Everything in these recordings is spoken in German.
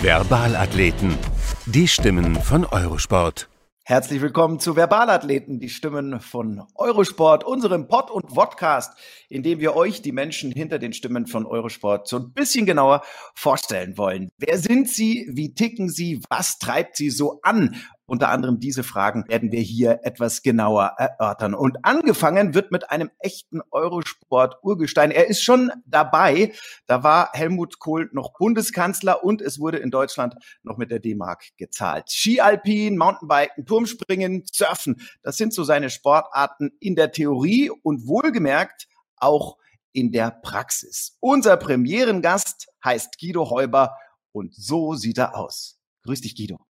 Verbalathleten. Die Stimmen von Eurosport. Herzlich willkommen zu Verbalathleten, die Stimmen von Eurosport, unserem Pod- und Vodcast, in dem wir euch, die Menschen hinter den Stimmen von Eurosport, so ein bisschen genauer vorstellen wollen. Wer sind sie? Wie ticken sie? Was treibt sie so an? Unter anderem diese Fragen werden wir hier etwas genauer erörtern. Und angefangen wird mit einem echten Eurosport-Urgestein. Er ist schon dabei. Da war Helmut Kohl noch Bundeskanzler und es wurde in Deutschland noch mit der D-Mark gezahlt. Ski Alpin, Mountainbiken, Turmspringen, Surfen. Das sind so seine Sportarten in der Theorie und wohlgemerkt auch in der Praxis. Unser Premierengast heißt Guido Heuber und so sieht er aus. Grüß dich, Guido.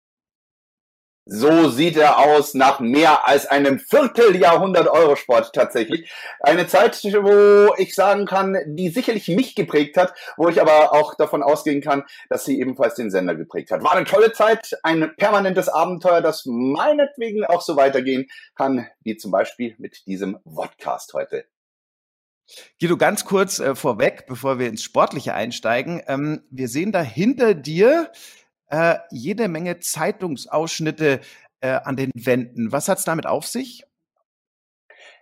So sieht er aus nach mehr als einem Vierteljahrhundert Eurosport tatsächlich. Eine Zeit, wo ich sagen kann, die sicherlich mich geprägt hat, wo ich aber auch davon ausgehen kann, dass sie ebenfalls den Sender geprägt hat. War eine tolle Zeit, ein permanentes Abenteuer, das meinetwegen auch so weitergehen kann, wie zum Beispiel mit diesem Podcast heute. Guido, ganz kurz äh, vorweg, bevor wir ins Sportliche einsteigen. Ähm, wir sehen da hinter dir äh, jede Menge Zeitungsausschnitte äh, an den Wänden. Was hat es damit auf sich?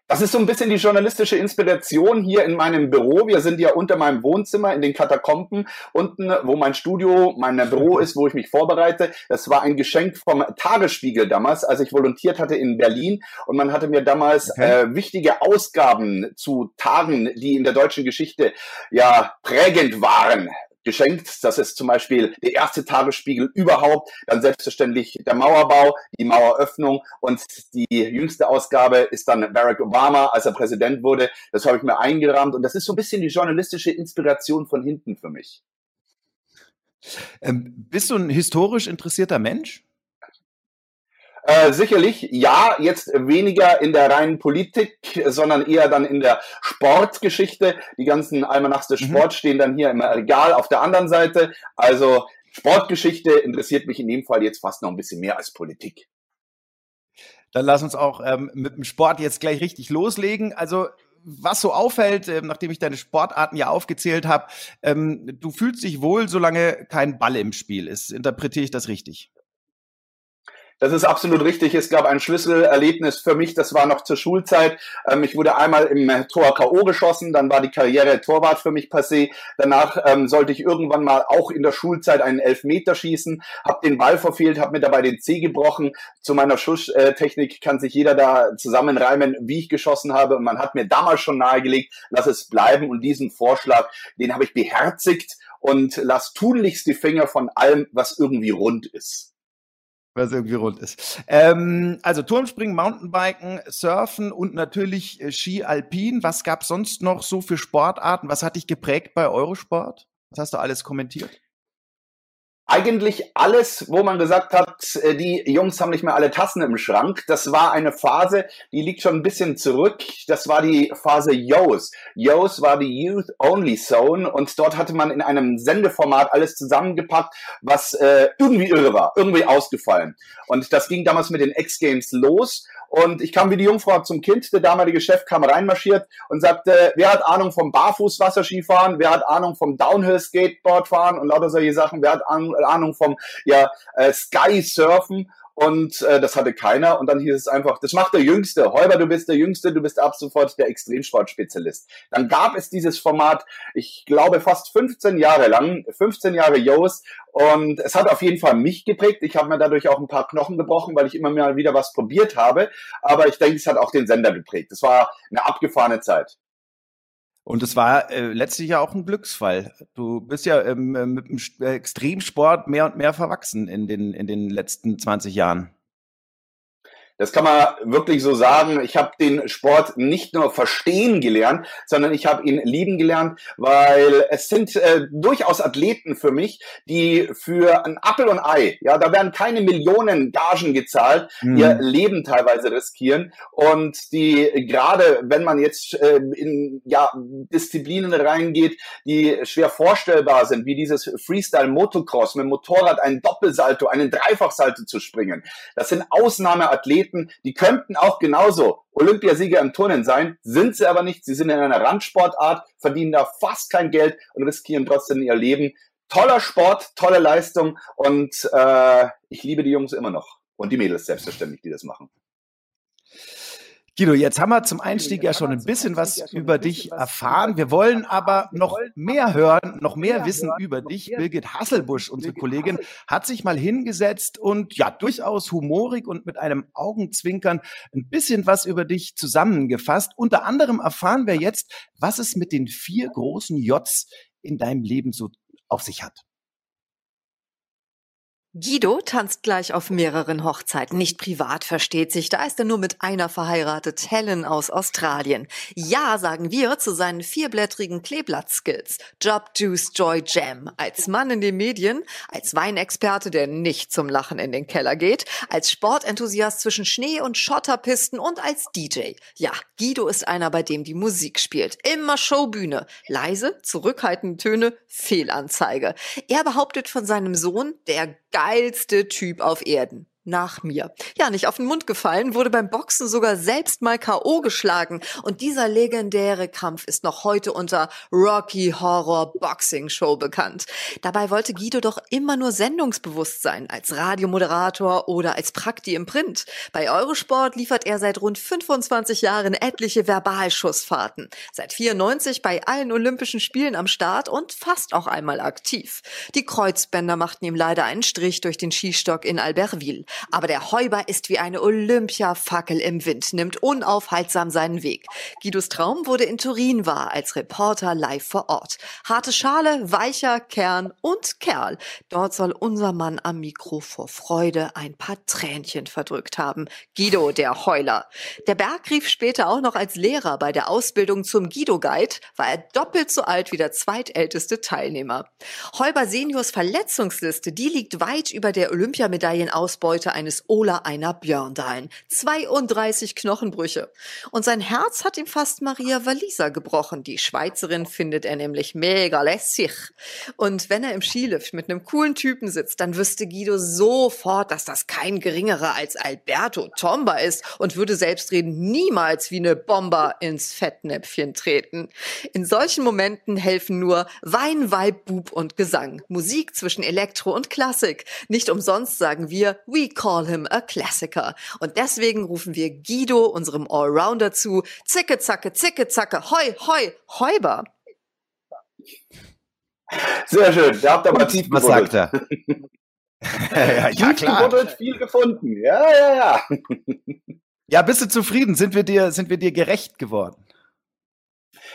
Das ist so ein bisschen die journalistische Inspiration hier in meinem Büro. Wir sind ja unter meinem Wohnzimmer in den Katakomben unten, wo mein Studio, mein Büro ist, wo ich mich vorbereite. Das war ein Geschenk vom Tagesspiegel damals, als ich volontiert hatte in Berlin. Und man hatte mir damals okay. äh, wichtige Ausgaben zu Tagen, die in der deutschen Geschichte ja prägend waren, geschenkt. Das ist zum Beispiel der erste Tagesspiegel überhaupt, dann selbstverständlich der Mauerbau, die Maueröffnung und die jüngste Ausgabe ist dann Barack Obama, als er Präsident wurde. Das habe ich mir eingerahmt und das ist so ein bisschen die journalistische Inspiration von hinten für mich. Ähm, bist du ein historisch interessierter Mensch? Äh, sicherlich, ja, jetzt weniger in der reinen Politik, sondern eher dann in der Sportgeschichte. Die ganzen Almanachs des. Sports mhm. stehen dann hier im Regal auf der anderen Seite. Also Sportgeschichte interessiert mich in dem Fall jetzt fast noch ein bisschen mehr als Politik. Dann lass uns auch ähm, mit dem Sport jetzt gleich richtig loslegen. Also was so auffällt, äh, nachdem ich deine Sportarten ja aufgezählt habe, ähm, du fühlst dich wohl, solange kein Ball im Spiel ist. Interpretiere ich das richtig? Das ist absolut richtig. Es gab ein Schlüsselerlebnis für mich, das war noch zur Schulzeit. Ähm, ich wurde einmal im Tor K.O. geschossen, dann war die Karriere Torwart für mich passé. Danach ähm, sollte ich irgendwann mal auch in der Schulzeit einen Elfmeter schießen, habe den Ball verfehlt, habe mir dabei den Zeh gebrochen. Zu meiner Schusstechnik kann sich jeder da zusammenreimen, wie ich geschossen habe. Und man hat mir damals schon nahegelegt, lass es bleiben. Und diesen Vorschlag, den habe ich beherzigt und lass tunlichst die Finger von allem, was irgendwie rund ist was irgendwie rund ist. Ähm, also Turmspringen, Mountainbiken, Surfen und natürlich äh, Ski Alpin. Was gab sonst noch so für Sportarten? Was hat dich geprägt bei Eurosport? Was hast du alles kommentiert? Eigentlich alles, wo man gesagt hat, äh, die Jungs haben nicht mehr alle Tassen im Schrank. Das war eine Phase, die liegt schon ein bisschen zurück. Das war die Phase Yos. Yos war die Youth Only Zone und dort hatte man in einem Sendeformat alles zusammengepackt, was äh, irgendwie irre war, irgendwie ausgefallen. Und das ging damals mit den X-Games los und ich kam wie die Jungfrau zum Kind. Der damalige Chef kam reinmarschiert und sagte, wer hat Ahnung vom Barfußwasserskifahren? Wer hat Ahnung vom Downhill-Skateboardfahren und lauter solche Sachen? Wer hat Ahnung vom ja, äh, Sky-Surfen? Und äh, das hatte keiner. Und dann hieß es einfach, das macht der Jüngste. Heuber, du bist der Jüngste, du bist ab sofort der Extremsportspezialist. Dann gab es dieses Format, ich glaube, fast 15 Jahre lang, 15 Jahre Jos. Und es hat auf jeden Fall mich geprägt. Ich habe mir dadurch auch ein paar Knochen gebrochen, weil ich immer mal wieder was probiert habe. Aber ich denke, es hat auch den Sender geprägt. Es war eine abgefahrene Zeit. Und es war äh, letztlich ja auch ein Glücksfall. Du bist ja ähm, äh, mit dem äh, Extremsport mehr und mehr verwachsen in den, in den letzten 20 Jahren. Das kann man wirklich so sagen. Ich habe den Sport nicht nur verstehen gelernt, sondern ich habe ihn lieben gelernt, weil es sind äh, durchaus Athleten für mich, die für ein Appel und Ei, ja, da werden keine Millionen Gagen gezahlt, mhm. ihr Leben teilweise riskieren und die gerade, wenn man jetzt äh, in ja, Disziplinen reingeht, die schwer vorstellbar sind, wie dieses Freestyle Motocross mit dem Motorrad einen Doppelsalto, einen Dreifachsalto zu springen. Das sind Ausnahmeathleten, Athleten, die könnten auch genauso Olympiasieger im Turnen sein, sind sie aber nicht. Sie sind in einer Randsportart, verdienen da fast kein Geld und riskieren trotzdem ihr Leben. Toller Sport, tolle Leistung und äh, ich liebe die Jungs immer noch. Und die Mädels selbstverständlich, die das machen. Guido, jetzt haben wir zum Einstieg ja schon ein bisschen was über dich erfahren. Wir wollen aber noch mehr hören, noch mehr wissen über dich. Birgit Hasselbusch, unsere Kollegin, hat sich mal hingesetzt und ja, durchaus humorig und mit einem Augenzwinkern ein bisschen was über dich zusammengefasst. Unter anderem erfahren wir jetzt, was es mit den vier großen Js in deinem Leben so auf sich hat. Guido tanzt gleich auf mehreren Hochzeiten. Nicht privat versteht sich, da ist er nur mit einer verheiratet, Helen aus Australien. Ja, sagen wir zu seinen vierblättrigen Kleeblatt-Skills. Job, Juice, Joy, Jam. Als Mann in den Medien, als Weinexperte, der nicht zum Lachen in den Keller geht, als Sportenthusiast zwischen Schnee- und Schotterpisten und als DJ. Ja, Guido ist einer, bei dem die Musik spielt. Immer Showbühne. Leise, zurückhaltende Töne, Fehlanzeige. Er behauptet von seinem Sohn, der geilste Typ auf Erden nach mir. Ja, nicht auf den Mund gefallen, wurde beim Boxen sogar selbst mal K.O. geschlagen. Und dieser legendäre Kampf ist noch heute unter Rocky Horror Boxing Show bekannt. Dabei wollte Guido doch immer nur sendungsbewusst sein, als Radiomoderator oder als Prakti im Print. Bei Eurosport liefert er seit rund 25 Jahren etliche Verbalschussfahrten. Seit 94 bei allen Olympischen Spielen am Start und fast auch einmal aktiv. Die Kreuzbänder machten ihm leider einen Strich durch den Skistock in Albertville. Aber der Heuber ist wie eine Olympiafackel im Wind, nimmt unaufhaltsam seinen Weg. Guidos Traum wurde in Turin wahr, als Reporter live vor Ort. Harte Schale, weicher Kern und Kerl. Dort soll unser Mann am Mikro vor Freude ein paar Tränchen verdrückt haben. Guido, der Heuler. Der Berg rief später auch noch als Lehrer bei der Ausbildung zum Guido-Guide, war er doppelt so alt wie der zweitälteste Teilnehmer. Heuber Seniors Verletzungsliste, die liegt weit über der Olympiamedaillenausbeute Ausbeute eines Ola einer Björndalen. 32 Knochenbrüche. Und sein Herz hat ihm fast Maria Walliser gebrochen. Die Schweizerin findet er nämlich mega lässig. Und wenn er im Skilift mit einem coolen Typen sitzt, dann wüsste Guido sofort, dass das kein geringerer als Alberto Tomba ist und würde selbstredend niemals wie eine Bomber ins Fettnäpfchen treten. In solchen Momenten helfen nur Wein, Weib, Bub und Gesang. Musik zwischen Elektro und Klassik. Nicht umsonst sagen wir, we call him a Klassiker. Und deswegen rufen wir Guido, unserem Allrounder, zu. Zicke, zacke, zicke, zacke, hoi, hoi, heuber. Sehr schön, da habt ihr mal tief Was sagt er? ja, ja, klar. viel gefunden. Ja, ja, ja. Ja, bist du zufrieden? Sind wir dir, sind wir dir gerecht geworden?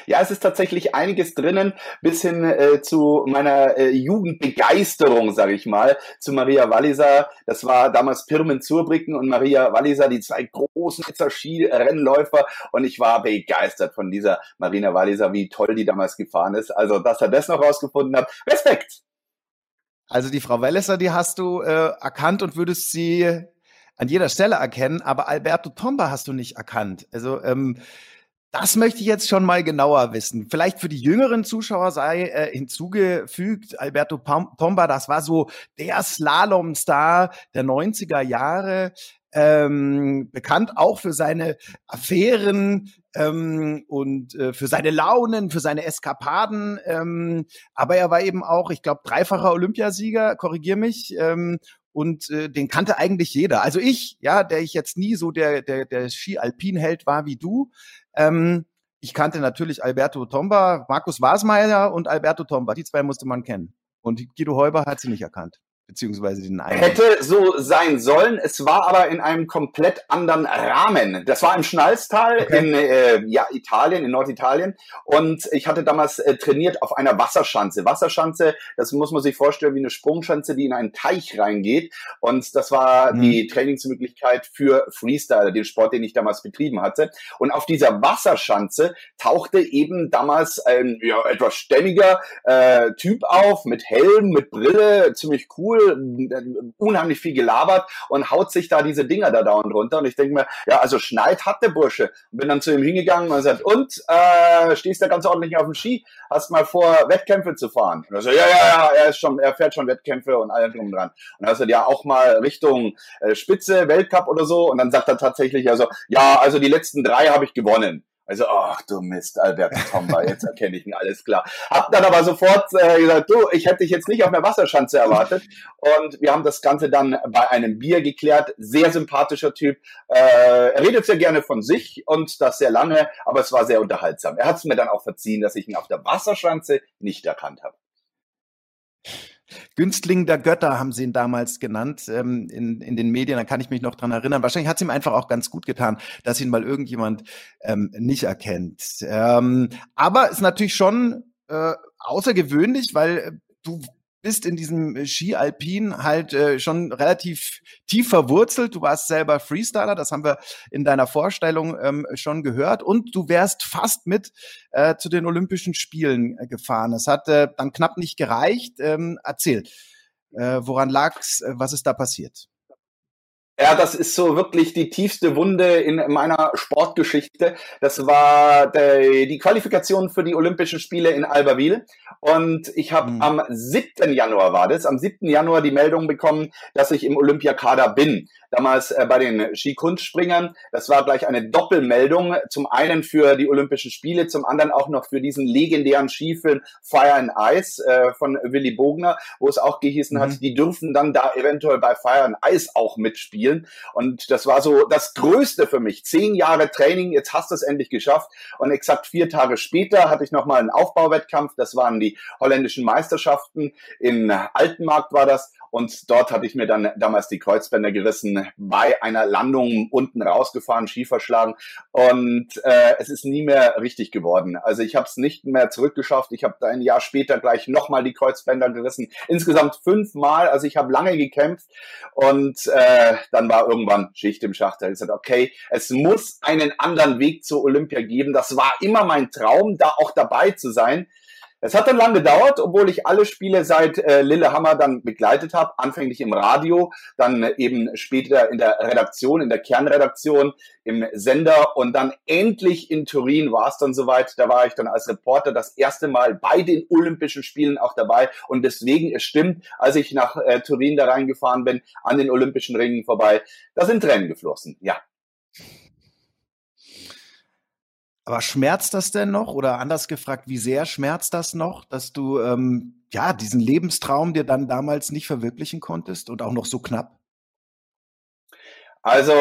Ja, es ist tatsächlich einiges drinnen, bis hin äh, zu meiner äh, Jugendbegeisterung, sage ich mal, zu Maria Walliser. Das war damals Pirmen Zurbricken und Maria Walliser, die zwei großen Skirennläufer. Und ich war begeistert von dieser Marina Walliser, wie toll die damals gefahren ist. Also, dass er das noch rausgefunden hat. Respekt! Also die Frau Walliser, die hast du äh, erkannt und würdest sie an jeder Stelle erkennen, aber Alberto Tomba hast du nicht erkannt. Also ähm, das möchte ich jetzt schon mal genauer wissen. Vielleicht für die jüngeren Zuschauer sei äh, hinzugefügt, Alberto Tomba, das war so der Slalomstar der 90er Jahre, ähm, bekannt auch für seine Affären ähm, und äh, für seine Launen, für seine Eskapaden. Ähm, aber er war eben auch, ich glaube, dreifacher Olympiasieger, korrigier mich, ähm, und äh, den kannte eigentlich jeder. Also ich, ja, der ich jetzt nie so der der der Ski-Alpin-Held war wie du. Ähm, ich kannte natürlich Alberto Tomba, Markus Wasmeier und Alberto Tomba. Die zwei musste man kennen. Und Guido Heuber hat sie nicht erkannt. Beziehungsweise den einen. Hätte so sein sollen. Es war aber in einem komplett anderen Rahmen. Das war im Schnalztal okay. in äh, ja, Italien, in Norditalien. Und ich hatte damals äh, trainiert auf einer Wasserschanze. Wasserschanze, das muss man sich vorstellen wie eine Sprungschanze, die in einen Teich reingeht. Und das war mhm. die Trainingsmöglichkeit für Freestyle, den Sport, den ich damals betrieben hatte. Und auf dieser Wasserschanze tauchte eben damals ein ja, etwas stämmiger äh, Typ auf mit Helm, mit Brille, ziemlich cool cool, unheimlich viel gelabert und haut sich da diese Dinger da dauernd runter. Und ich denke mir, ja, also Schneid hat der Bursche. Und bin dann zu ihm hingegangen und sagt, und, äh, stehst du ganz ordentlich auf dem Ski? Hast mal vor, Wettkämpfe zu fahren? Und er so, ja, ja, ja, er ist schon, er fährt schon Wettkämpfe und allem drum dran. Und er sagt, ja, auch mal Richtung äh, Spitze, Weltcup oder so. Und dann sagt er tatsächlich, also, ja, also die letzten drei habe ich gewonnen. Also, ach du Mist, Albert Tomba, jetzt erkenne ich ihn, alles klar. Hab dann aber sofort äh, gesagt, du, ich hätte dich jetzt nicht auf einer Wasserschanze erwartet. Und wir haben das Ganze dann bei einem Bier geklärt. Sehr sympathischer Typ. Äh, er redet sehr gerne von sich und das sehr lange, aber es war sehr unterhaltsam. Er hat es mir dann auch verziehen, dass ich ihn auf der Wasserschanze nicht erkannt habe. Günstling der Götter haben sie ihn damals genannt ähm, in, in den Medien. Da kann ich mich noch dran erinnern. Wahrscheinlich hat es ihm einfach auch ganz gut getan, dass ihn mal irgendjemand ähm, nicht erkennt. Ähm, aber ist natürlich schon äh, außergewöhnlich, weil äh, du bist in diesem äh, Ski Alpin halt äh, schon relativ tief verwurzelt. Du warst selber Freestyler, das haben wir in deiner Vorstellung ähm, schon gehört. Und du wärst fast mit äh, zu den Olympischen Spielen äh, gefahren. Es hat äh, dann knapp nicht gereicht. Ähm, erzähl, äh, woran lag's? Was ist da passiert? Ja, das ist so wirklich die tiefste Wunde in meiner Sportgeschichte. Das war die Qualifikation für die Olympischen Spiele in Albertville. Und ich habe mhm. am 7. Januar war das, am 7. Januar die Meldung bekommen, dass ich im Olympiakader bin damals äh, bei den Skikunstspringern. Das war gleich eine Doppelmeldung. Zum einen für die Olympischen Spiele, zum anderen auch noch für diesen legendären Skifilm Fire and Ice äh, von Willy Bogner, wo es auch gehießen mhm. hat, die dürfen dann da eventuell bei Fire and Ice auch mitspielen. Und das war so das Größte für mich. Zehn Jahre Training, jetzt hast du es endlich geschafft. Und exakt vier Tage später hatte ich nochmal einen Aufbauwettkampf. Das waren die holländischen Meisterschaften. In Altenmarkt war das. Und dort hatte ich mir dann damals die Kreuzbänder gerissen, bei einer Landung unten rausgefahren, Ski. Und äh, es ist nie mehr richtig geworden. Also ich habe es nicht mehr zurückgeschafft. Ich habe da ein Jahr später gleich nochmal die Kreuzbänder gerissen. Insgesamt fünfmal. Also ich habe lange gekämpft. Und äh, dann war irgendwann Schicht im Schacht. Da ich gesagt, okay, es muss einen anderen Weg zur Olympia geben. Das war immer mein Traum, da auch dabei zu sein. Es hat dann lang gedauert, obwohl ich alle Spiele seit äh, Lillehammer dann begleitet habe, anfänglich im Radio, dann äh, eben später in der Redaktion, in der Kernredaktion, im Sender und dann endlich in Turin war es dann soweit. Da war ich dann als Reporter das erste Mal bei den Olympischen Spielen auch dabei und deswegen, es stimmt, als ich nach äh, Turin da reingefahren bin, an den Olympischen Ringen vorbei, da sind Tränen geflossen, ja. Aber schmerzt das denn noch? Oder anders gefragt, wie sehr schmerzt das noch, dass du ähm, ja diesen Lebenstraum dir dann damals nicht verwirklichen konntest und auch noch so knapp? Also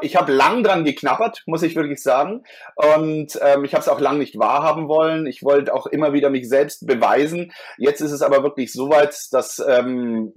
ich habe lang dran geknappert, muss ich wirklich sagen. Und ähm, ich habe es auch lang nicht wahrhaben wollen. Ich wollte auch immer wieder mich selbst beweisen. Jetzt ist es aber wirklich so weit, dass ähm,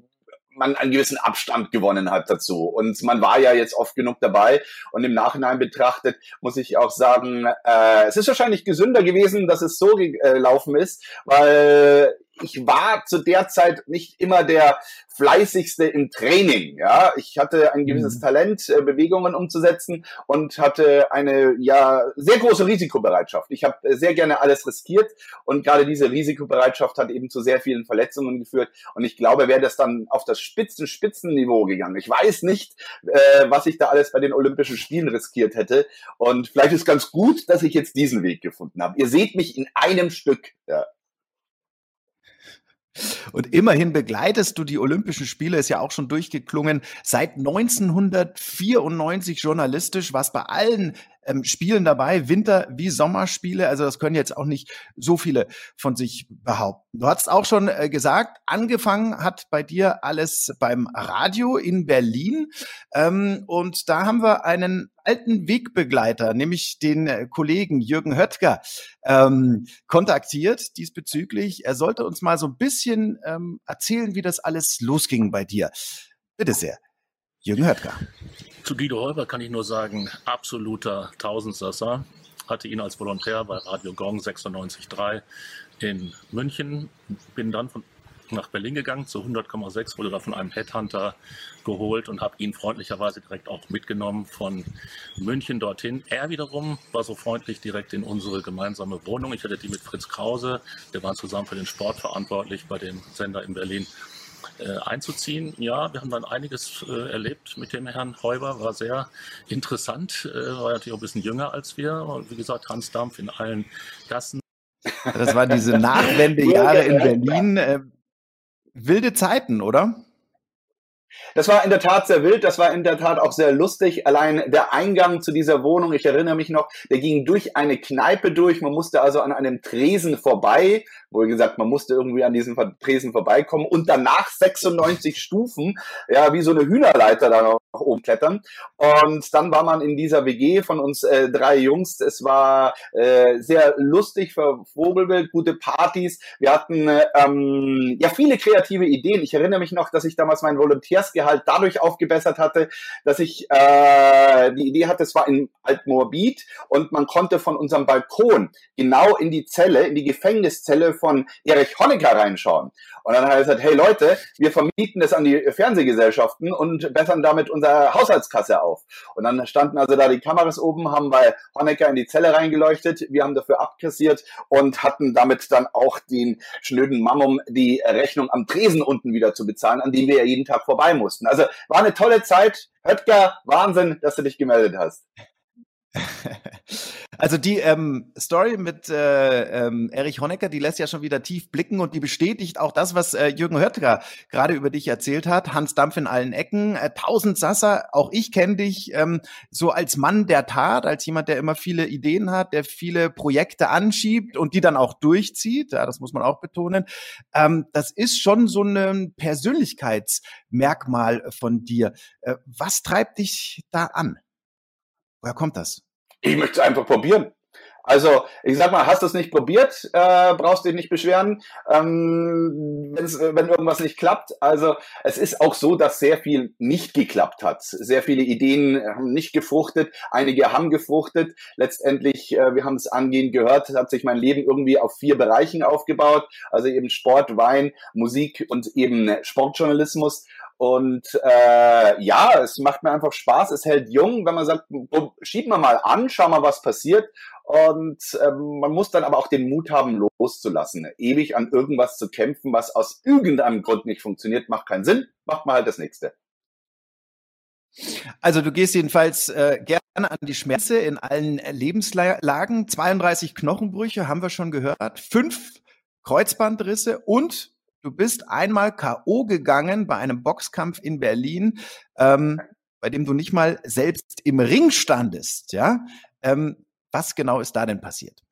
man einen gewissen Abstand gewonnen hat dazu. Und man war ja jetzt oft genug dabei. Und im Nachhinein betrachtet muss ich auch sagen, äh, es ist wahrscheinlich gesünder gewesen, dass es so gelaufen ist, weil ich war zu der Zeit nicht immer der fleißigste im Training. Ja, ich hatte ein gewisses mhm. Talent, äh, Bewegungen umzusetzen und hatte eine ja sehr große Risikobereitschaft. Ich habe äh, sehr gerne alles riskiert und gerade diese Risikobereitschaft hat eben zu sehr vielen Verletzungen geführt. Und ich glaube, wäre das dann auf das Spitzen Spitzenniveau gegangen. Ich weiß nicht, äh, was ich da alles bei den Olympischen Spielen riskiert hätte. Und vielleicht ist ganz gut, dass ich jetzt diesen Weg gefunden habe. Ihr seht mich in einem Stück. Ja. Und immerhin begleitest du die Olympischen Spiele, ist ja auch schon durchgeklungen, seit 1994 journalistisch, was bei allen ähm, Spielen dabei, Winter- wie Sommerspiele. Also das können jetzt auch nicht so viele von sich behaupten. Du hast auch schon äh, gesagt, angefangen hat bei dir alles beim Radio in Berlin. Ähm, und da haben wir einen alten Wegbegleiter, nämlich den äh, Kollegen Jürgen Höttger, ähm, kontaktiert diesbezüglich. Er sollte uns mal so ein bisschen ähm, erzählen, wie das alles losging bei dir. Bitte sehr. Jürgen Höttger. Zu Guido Holber kann ich nur sagen, absoluter Tausendsasser. Hatte ihn als Volontär bei Radio Gong 96.3 in München. Bin dann von, nach Berlin gegangen zu 100,6, wurde da von einem Headhunter geholt und habe ihn freundlicherweise direkt auch mitgenommen von München dorthin. Er wiederum war so freundlich direkt in unsere gemeinsame Wohnung. Ich hatte die mit Fritz Krause. Wir waren zusammen für den Sport verantwortlich bei dem Sender in Berlin einzuziehen. Ja, wir haben dann einiges äh, erlebt mit dem Herrn Heuber, war sehr interessant, äh, war natürlich auch ein bisschen jünger als wir. Und wie gesagt, Hans Dampf in allen Gassen. Das waren diese Nachwendejahre in Berlin. Äh, wilde Zeiten, oder? Das war in der Tat sehr wild, das war in der Tat auch sehr lustig. Allein der Eingang zu dieser Wohnung, ich erinnere mich noch, der ging durch eine Kneipe durch. Man musste also an einem Tresen vorbei, wo gesagt, man musste irgendwie an diesem Tresen vorbeikommen und danach 96 Stufen, ja, wie so eine Hühnerleiter da noch oben klettern. Und dann war man in dieser WG von uns äh, drei Jungs. Es war äh, sehr lustig für Vogelwild, gute Partys. Wir hatten äh, ähm, ja viele kreative Ideen. Ich erinnere mich noch, dass ich damals mein Volontärsgehalt dadurch aufgebessert hatte, dass ich äh, die Idee hatte, es war in Altmorbid und man konnte von unserem Balkon genau in die Zelle, in die Gefängniszelle von Erich Honecker reinschauen. Und dann hat er gesagt, hey Leute, wir vermieten das an die Fernsehgesellschaften und bessern damit unsere Haushaltskasse auf. Und dann standen also da die Kameras oben, haben bei Honecker in die Zelle reingeleuchtet, wir haben dafür abkassiert und hatten damit dann auch den schnöden Mammum die Rechnung am Tresen unten wieder zu bezahlen, an dem wir ja jeden Tag vorbei mussten. Also war eine tolle Zeit. Höttger, Wahnsinn, dass du dich gemeldet hast. Also die ähm, Story mit äh, ähm, Erich Honecker, die lässt ja schon wieder tief blicken und die bestätigt auch das, was äh, Jürgen Höttger gerade über dich erzählt hat. Hans Dampf in allen Ecken, äh, tausend Sasser, auch ich kenne dich ähm, so als Mann der Tat, als jemand, der immer viele Ideen hat, der viele Projekte anschiebt und die dann auch durchzieht. Ja, das muss man auch betonen. Ähm, das ist schon so ein Persönlichkeitsmerkmal von dir. Äh, was treibt dich da an? Woher kommt das? Ich möchte es einfach probieren. Also, ich sag mal, hast du es nicht probiert, äh, brauchst dich nicht beschweren, ähm, wenn irgendwas nicht klappt. Also, es ist auch so, dass sehr viel nicht geklappt hat. Sehr viele Ideen haben nicht gefruchtet, einige haben gefruchtet. Letztendlich, äh, wir haben es angehend gehört, hat sich mein Leben irgendwie auf vier Bereichen aufgebaut. Also eben Sport, Wein, Musik und eben Sportjournalismus. Und äh, ja, es macht mir einfach Spaß, es hält jung, wenn man sagt, schieb mal mal an, schau mal, was passiert. Und ähm, man muss dann aber auch den Mut haben, loszulassen. Ewig an irgendwas zu kämpfen, was aus irgendeinem Grund nicht funktioniert, macht keinen Sinn. Macht mal halt das nächste. Also du gehst jedenfalls äh, gerne an die Schmerze in allen Lebenslagen. 32 Knochenbrüche haben wir schon gehört, fünf Kreuzbandrisse und du bist einmal K.O. gegangen bei einem Boxkampf in Berlin, ähm, bei dem du nicht mal selbst im Ring standest, ja? Ähm, was genau ist da denn passiert?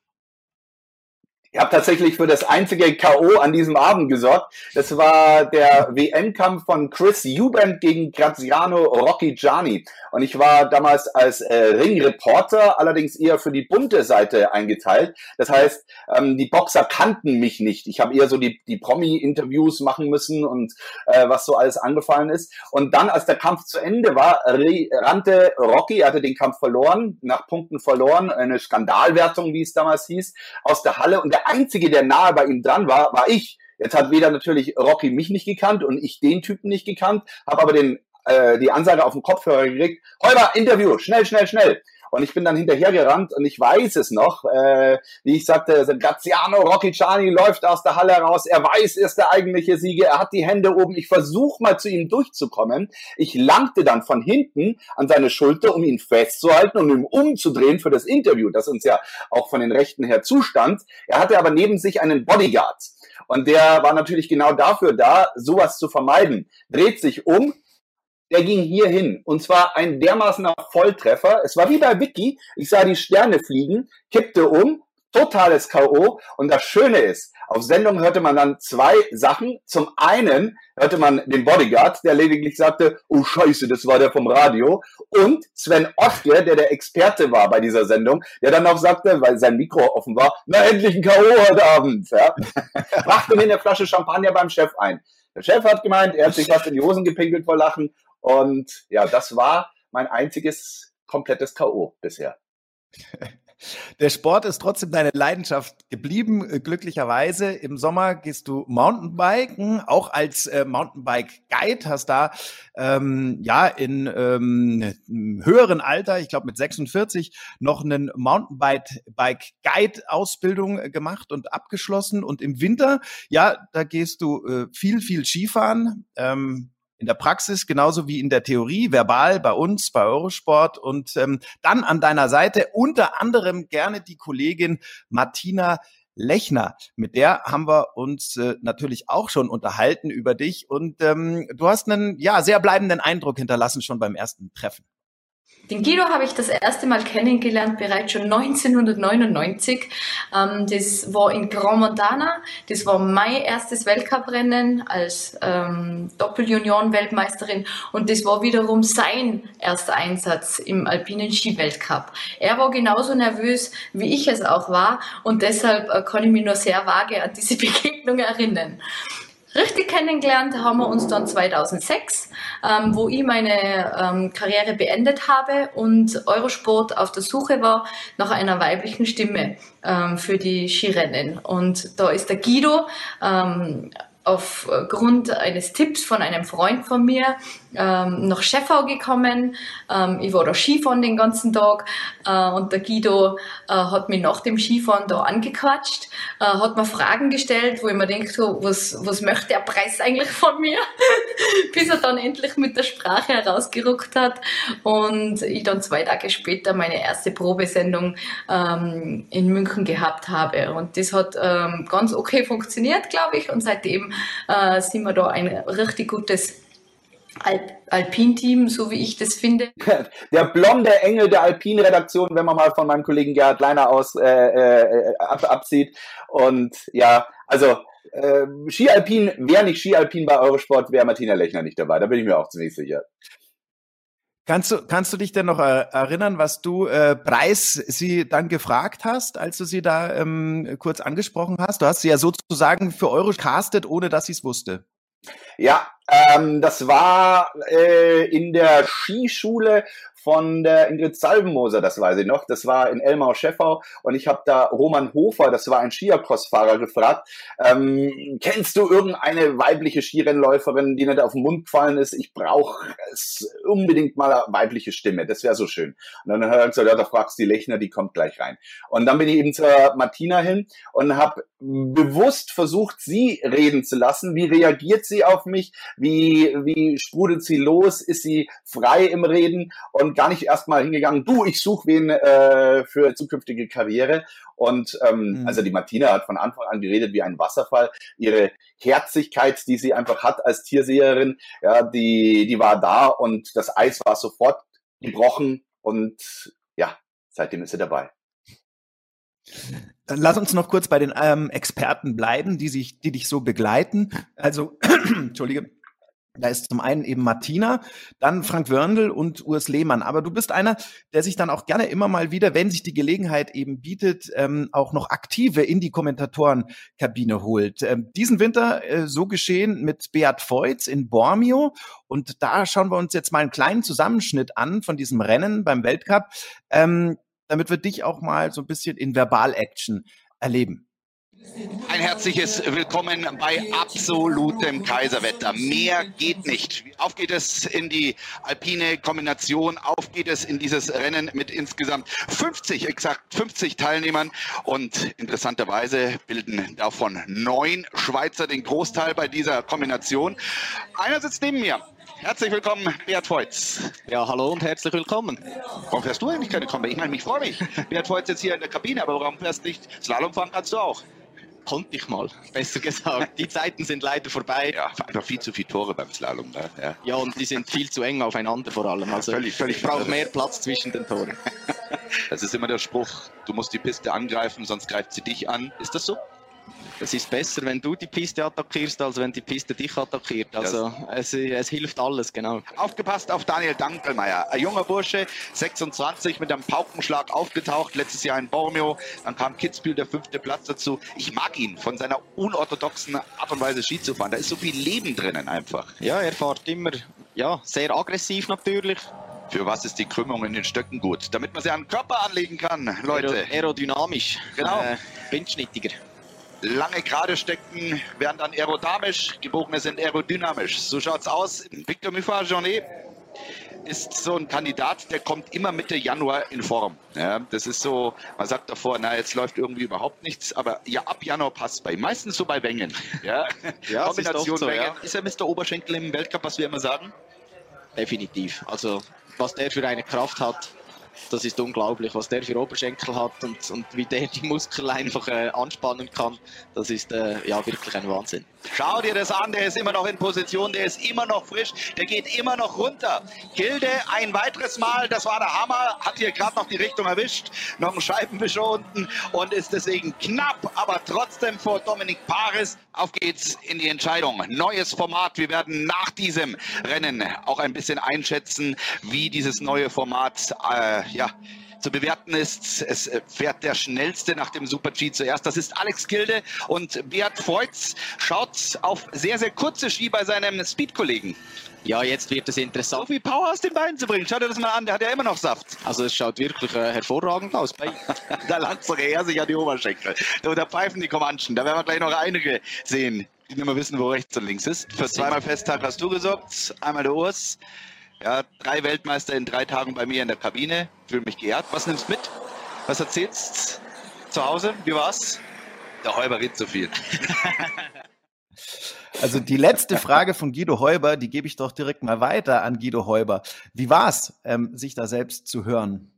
Ich habe tatsächlich für das einzige K.O. an diesem Abend gesorgt. Das war der WM-Kampf von Chris Eubank gegen Graziano Rocchigiani. Und ich war damals als äh, Ringreporter, allerdings eher für die bunte Seite eingeteilt. Das heißt, ähm, die Boxer kannten mich nicht. Ich habe eher so die, die Promi-Interviews machen müssen und äh, was so alles angefallen ist. Und dann, als der Kampf zu Ende war, rannte Rocky, er hatte den Kampf verloren, nach Punkten verloren, eine Skandalwertung, wie es damals hieß, aus der Halle. Und der Einzige, der nahe bei ihm dran war, war ich. Jetzt hat weder natürlich Rocky mich nicht gekannt und ich den Typen nicht gekannt, habe aber den, äh, die Ansage auf den Kopfhörer gekriegt, Holber, Interview, schnell, schnell, schnell. Und ich bin dann hinterhergerannt und ich weiß es noch, äh, wie ich sagte, Graziano Rocchiciani läuft aus der Halle raus, er weiß, er ist der eigentliche Sieger, er hat die Hände oben, ich versuche mal zu ihm durchzukommen. Ich langte dann von hinten an seine Schulter, um ihn festzuhalten und ihn umzudrehen für das Interview, das uns ja auch von den Rechten her zustand. Er hatte aber neben sich einen Bodyguard. Und der war natürlich genau dafür da, sowas zu vermeiden. Dreht sich um, der ging hier hin. Und zwar ein dermaßener Volltreffer. Es war wie bei Vicky. Ich sah die Sterne fliegen, kippte um, totales K.O. Und das Schöne ist, auf Sendung hörte man dann zwei Sachen. Zum einen hörte man den Bodyguard, der lediglich sagte, oh Scheiße, das war der vom Radio. Und Sven Oske, der der Experte war bei dieser Sendung, der dann auch sagte, weil sein Mikro offen war, na endlich ein K.O. heute Abend. Ja. Brachte mir eine Flasche Champagner beim Chef ein. Der Chef hat gemeint, er hat sich was in die Hosen gepinkelt vor Lachen. Und ja, das war mein einziges komplettes K.O. bisher. Der Sport ist trotzdem deine Leidenschaft geblieben, äh, glücklicherweise. Im Sommer gehst du Mountainbiken, auch als äh, Mountainbike-Guide, hast da ähm, ja in ähm, höheren Alter, ich glaube mit 46, noch einen Mountainbike-Guide-Ausbildung äh, gemacht und abgeschlossen. Und im Winter, ja, da gehst du äh, viel, viel Skifahren. Ähm, in der Praxis genauso wie in der Theorie, verbal bei uns, bei Eurosport und ähm, dann an deiner Seite unter anderem gerne die Kollegin Martina Lechner. Mit der haben wir uns äh, natürlich auch schon unterhalten über dich und ähm, du hast einen ja sehr bleibenden Eindruck hinterlassen schon beim ersten Treffen. Den Guido habe ich das erste Mal kennengelernt, bereits schon 1999. Ähm, das war in Grand Montana. Das war mein erstes Weltcuprennen als ähm, Doppel-Junioren-Weltmeisterin und das war wiederum sein erster Einsatz im alpinen Ski-Weltcup. Er war genauso nervös, wie ich es auch war und deshalb äh, kann ich mich nur sehr vage an diese Begegnung erinnern. Richtig kennengelernt haben wir uns dann 2006, ähm, wo ich meine ähm, Karriere beendet habe und Eurosport auf der Suche war nach einer weiblichen Stimme ähm, für die Skirennen. Und da ist der Guido ähm, aufgrund eines Tipps von einem Freund von mir ähm, nach Schäffau gekommen. Ähm, ich war da Skifahren den ganzen Tag äh, und der Guido äh, hat mich nach dem Skifahren da angequatscht, äh, hat mir Fragen gestellt, wo ich mir denke, so, was, was möchte der Preis eigentlich von mir? Bis er dann endlich mit der Sprache herausgerückt hat und ich dann zwei Tage später meine erste Probesendung ähm, in München gehabt habe. Und das hat ähm, ganz okay funktioniert, glaube ich. Und seitdem äh, sind wir da ein richtig gutes Alp Alpin-Team, so wie ich das finde. Der blonde Engel der Alpin-Redaktion, wenn man mal von meinem Kollegen Gerhard Leiner aus äh, äh, ab, absieht. Und ja, also äh, Ski-Alpin, wäre nicht Ski-Alpin bei Eurosport, wäre Martina Lechner nicht dabei. Da bin ich mir auch ziemlich sicher. Kannst du, kannst du dich denn noch äh, erinnern, was du äh, Preis sie dann gefragt hast, als du sie da ähm, kurz angesprochen hast? Du hast sie ja sozusagen für Euro castet, ohne dass sie es wusste. Ja, ähm, das war äh, in der Skischule von der Ingrid Salvenmoser, das weiß ich noch. Das war in Elmau-Scheffau und ich habe da Roman Hofer, das war ein Skiercross-Fahrer, gefragt, ähm, kennst du irgendeine weibliche Skirennläuferin, die nicht auf den Mund gefallen ist? Ich brauche unbedingt mal eine weibliche Stimme, das wäre so schön. Und dann hat er gesagt, ja, da fragst du die Lechner, die kommt gleich rein. Und dann bin ich eben zur Martina hin und habe bewusst versucht, sie reden zu lassen. Wie reagiert sie auf mich? Wie, wie sprudelt sie los? Ist sie frei im Reden? Und gar nicht erstmal hingegangen, du, ich suche wen äh, für zukünftige Karriere. Und ähm, mhm. also die Martina hat von Anfang an geredet wie ein Wasserfall. Ihre Herzlichkeit, die sie einfach hat als Tierseherin, ja, die, die war da und das Eis war sofort gebrochen und ja, seitdem ist sie dabei. Dann lass uns noch kurz bei den ähm, Experten bleiben, die sich, die dich so begleiten. Also, Entschuldige, da ist zum einen eben Martina, dann Frank Wörndl und Urs Lehmann. Aber du bist einer, der sich dann auch gerne immer mal wieder, wenn sich die Gelegenheit eben bietet, ähm, auch noch Aktive in die Kommentatorenkabine holt. Ähm, diesen Winter äh, so geschehen mit Beat Feutz in Bormio. Und da schauen wir uns jetzt mal einen kleinen Zusammenschnitt an von diesem Rennen beim Weltcup, ähm, damit wir dich auch mal so ein bisschen in Verbal-Action erleben. Ein herzliches Willkommen bei absolutem Kaiserwetter. Mehr geht nicht. Auf geht es in die alpine Kombination, auf geht es in dieses Rennen mit insgesamt 50, exakt 50 Teilnehmern und interessanterweise bilden davon neun Schweizer den Großteil bei dieser Kombination. Einer sitzt neben mir. Herzlich willkommen, Beat Feutz. Ja, hallo und herzlich willkommen. Warum fährst du eigentlich keine Kombi? Ich meine, ich freue mich. Beat Feutz jetzt hier in der Kabine, aber warum fährst du nicht Slalom fahren kannst du auch? Konnte ich mal, besser gesagt. Die Zeiten sind leider vorbei. Ja, einfach viel zu viele Tore beim Slalom. Ne? Ja. ja, und die sind viel zu eng aufeinander vor allem. Also völlig, völlig ich brauche mehr Platz zwischen den Toren. Das ist immer der Spruch, du musst die Piste angreifen, sonst greift sie dich an. Ist das so? Es ist besser, wenn du die Piste attackierst, als wenn die Piste dich attackiert. Also es, es, hilft alles, genau. Aufgepasst auf Daniel Dankelmeier. Ein junger Bursche, 26, mit einem Paukenschlag aufgetaucht, letztes Jahr in Bormio. Dann kam Kitzbühel, der fünfte Platz dazu. Ich mag ihn von seiner unorthodoxen Art und Weise Ski zu fahren. Da ist so viel Leben drinnen einfach. Ja, er fährt immer ja, sehr aggressiv natürlich. Für was ist die Krümmung in den Stöcken gut? Damit man sie an den Körper anlegen kann, Leute. Aerodynamisch. Genau. Äh, windschnittiger. Lange gerade Stecken werden dann aerodynamisch, gebogene sind aerodynamisch. So schaut's aus. Victor Muffat-Journet ist so ein Kandidat, der kommt immer Mitte Januar in Form. Ja, das ist so, man sagt davor, na, jetzt läuft irgendwie überhaupt nichts, aber ja, ab Januar passt bei ihm. Meistens so bei Wengen. Ja, ja Kombination so, Wengen. Ja. Ist er Mr. Oberschenkel im Weltcup, was wir immer sagen? Definitiv. Also, was der für eine Kraft hat, das ist unglaublich, was der für Oberschenkel hat und, und wie der die Muskeln einfach äh, anspannen kann. Das ist äh, ja wirklich ein Wahnsinn. Schau dir das an, der ist immer noch in Position, der ist immer noch frisch, der geht immer noch runter. Gilde ein weiteres Mal, das war der Hammer, hat hier gerade noch die Richtung erwischt, noch ein Scheibenwischer unten und ist deswegen knapp, aber trotzdem vor Dominik Paris. Auf geht's in die Entscheidung. Neues Format. Wir werden nach diesem Rennen auch ein bisschen einschätzen, wie dieses neue Format äh, ja, zu bewerten ist. Es fährt der schnellste nach dem Super-G zuerst. Das ist Alex Gilde und Beat Freutz schaut auf sehr, sehr kurze Ski bei seinem Speed-Kollegen. Ja, jetzt wird es interessant. So viel Power aus den Beinen zu bringen. Schau dir das mal an, der hat ja immer noch Saft. Also es schaut wirklich äh, hervorragend aus. da langt sogar er sich an die Oberschenkel. Da, da pfeifen die Comanchen. Da werden wir gleich noch einige sehen, die nicht mehr wissen, wo rechts und links ist. Für zweimal Festtag hast du gesorgt, einmal der Urs. Ja, drei Weltmeister in drei Tagen bei mir in der Kabine. Fühle mich geehrt. Was nimmst du mit? Was erzählst du zu Hause? Wie war's? Der Heuber redet so viel. Also die letzte Frage von Guido Heuber, die gebe ich doch direkt mal weiter an Guido Heuber. Wie war's, ähm, sich da selbst zu hören?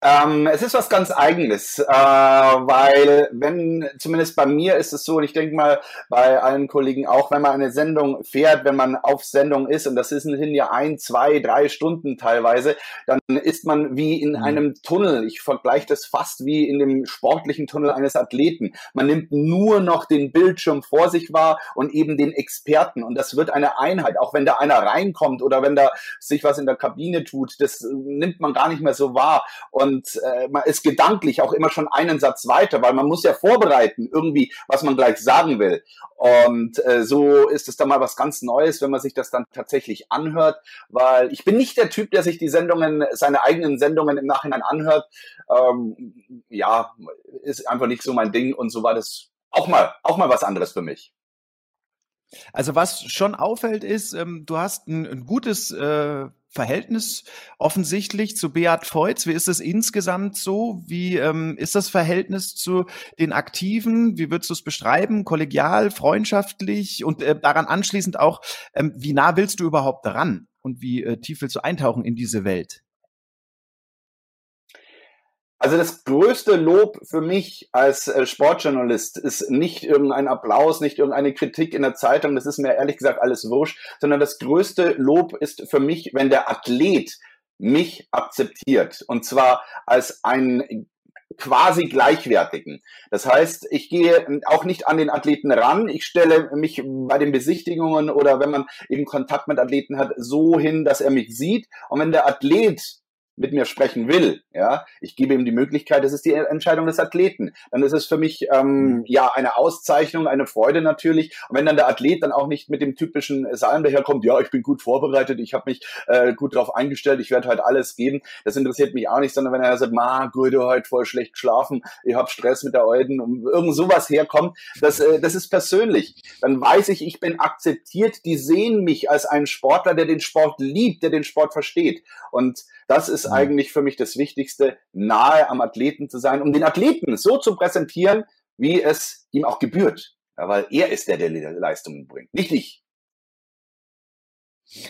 Ähm, es ist was ganz Eigenes, äh, weil wenn, zumindest bei mir ist es so, und ich denke mal bei allen Kollegen auch, wenn man eine Sendung fährt, wenn man auf Sendung ist, und das sind ja ein, zwei, drei Stunden teilweise, dann ist man wie in mhm. einem Tunnel. Ich vergleiche das fast wie in dem sportlichen Tunnel eines Athleten. Man nimmt nur noch den Bildschirm vor sich wahr und eben den Experten. Und das wird eine Einheit, auch wenn da einer reinkommt oder wenn da sich was in der Kabine tut, das nimmt man gar nicht mehr so wahr. Und und äh, man ist gedanklich auch immer schon einen Satz weiter, weil man muss ja vorbereiten, irgendwie, was man gleich sagen will. Und äh, so ist es dann mal was ganz Neues, wenn man sich das dann tatsächlich anhört, weil ich bin nicht der Typ, der sich die Sendungen, seine eigenen Sendungen im Nachhinein anhört. Ähm, ja, ist einfach nicht so mein Ding und so war das auch mal, auch mal was anderes für mich. Also was schon auffällt ist, ähm, du hast ein, ein gutes äh, Verhältnis offensichtlich zu Beat Feutz. Wie ist es insgesamt so? Wie ähm, ist das Verhältnis zu den Aktiven? Wie würdest du es beschreiben? Kollegial, freundschaftlich und äh, daran anschließend auch, ähm, wie nah willst du überhaupt daran und wie äh, tief willst du eintauchen in diese Welt? Also das größte Lob für mich als äh, Sportjournalist ist nicht irgendein Applaus, nicht irgendeine Kritik in der Zeitung, das ist mir ehrlich gesagt alles wurscht, sondern das größte Lob ist für mich, wenn der Athlet mich akzeptiert und zwar als einen quasi gleichwertigen. Das heißt, ich gehe auch nicht an den Athleten ran. Ich stelle mich bei den Besichtigungen oder wenn man eben Kontakt mit Athleten hat, so hin, dass er mich sieht. Und wenn der Athlet mit mir sprechen will, ja, ich gebe ihm die Möglichkeit, das ist die Entscheidung des Athleten. Dann ist es für mich ähm, mhm. ja eine Auszeichnung, eine Freude natürlich. Und wenn dann der Athlet dann auch nicht mit dem typischen Salm daherkommt, ja, ich bin gut vorbereitet, ich habe mich äh, gut drauf eingestellt, ich werde halt alles geben, das interessiert mich auch nicht, sondern wenn er sagt, ma, gut, du heute voll schlecht geschlafen, ich habe Stress mit der Euden und irgend sowas herkommt, das, äh, das ist persönlich. Dann weiß ich, ich bin akzeptiert, die sehen mich als einen Sportler, der den Sport liebt, der den Sport versteht. Und das ist mhm. eigentlich für mich das Wichtigste, nahe am Athleten zu sein, um den Athleten so zu präsentieren, wie es ihm auch gebührt. Ja, weil er ist der, der die Leistungen bringt, nicht ich.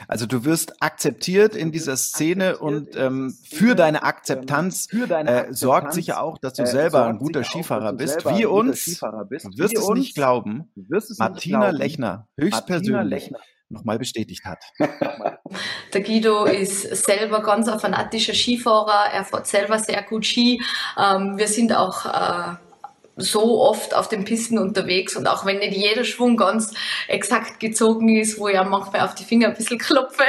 Also du wirst akzeptiert in dieser Szene und ähm, für deine Akzeptanz äh, sorgt sicher auch, dass du selber ein guter Skifahrer bist. wie uns, du wirst es nicht glauben, Martina Lechner höchstpersönlich nochmal bestätigt hat. Der Guido ist selber ganz ein fanatischer Skifahrer, er fährt selber sehr gut Ski. Ähm, wir sind auch äh, so oft auf den Pisten unterwegs und auch wenn nicht jeder Schwung ganz exakt gezogen ist, wo ich auch manchmal auf die Finger ein bisschen klopfe,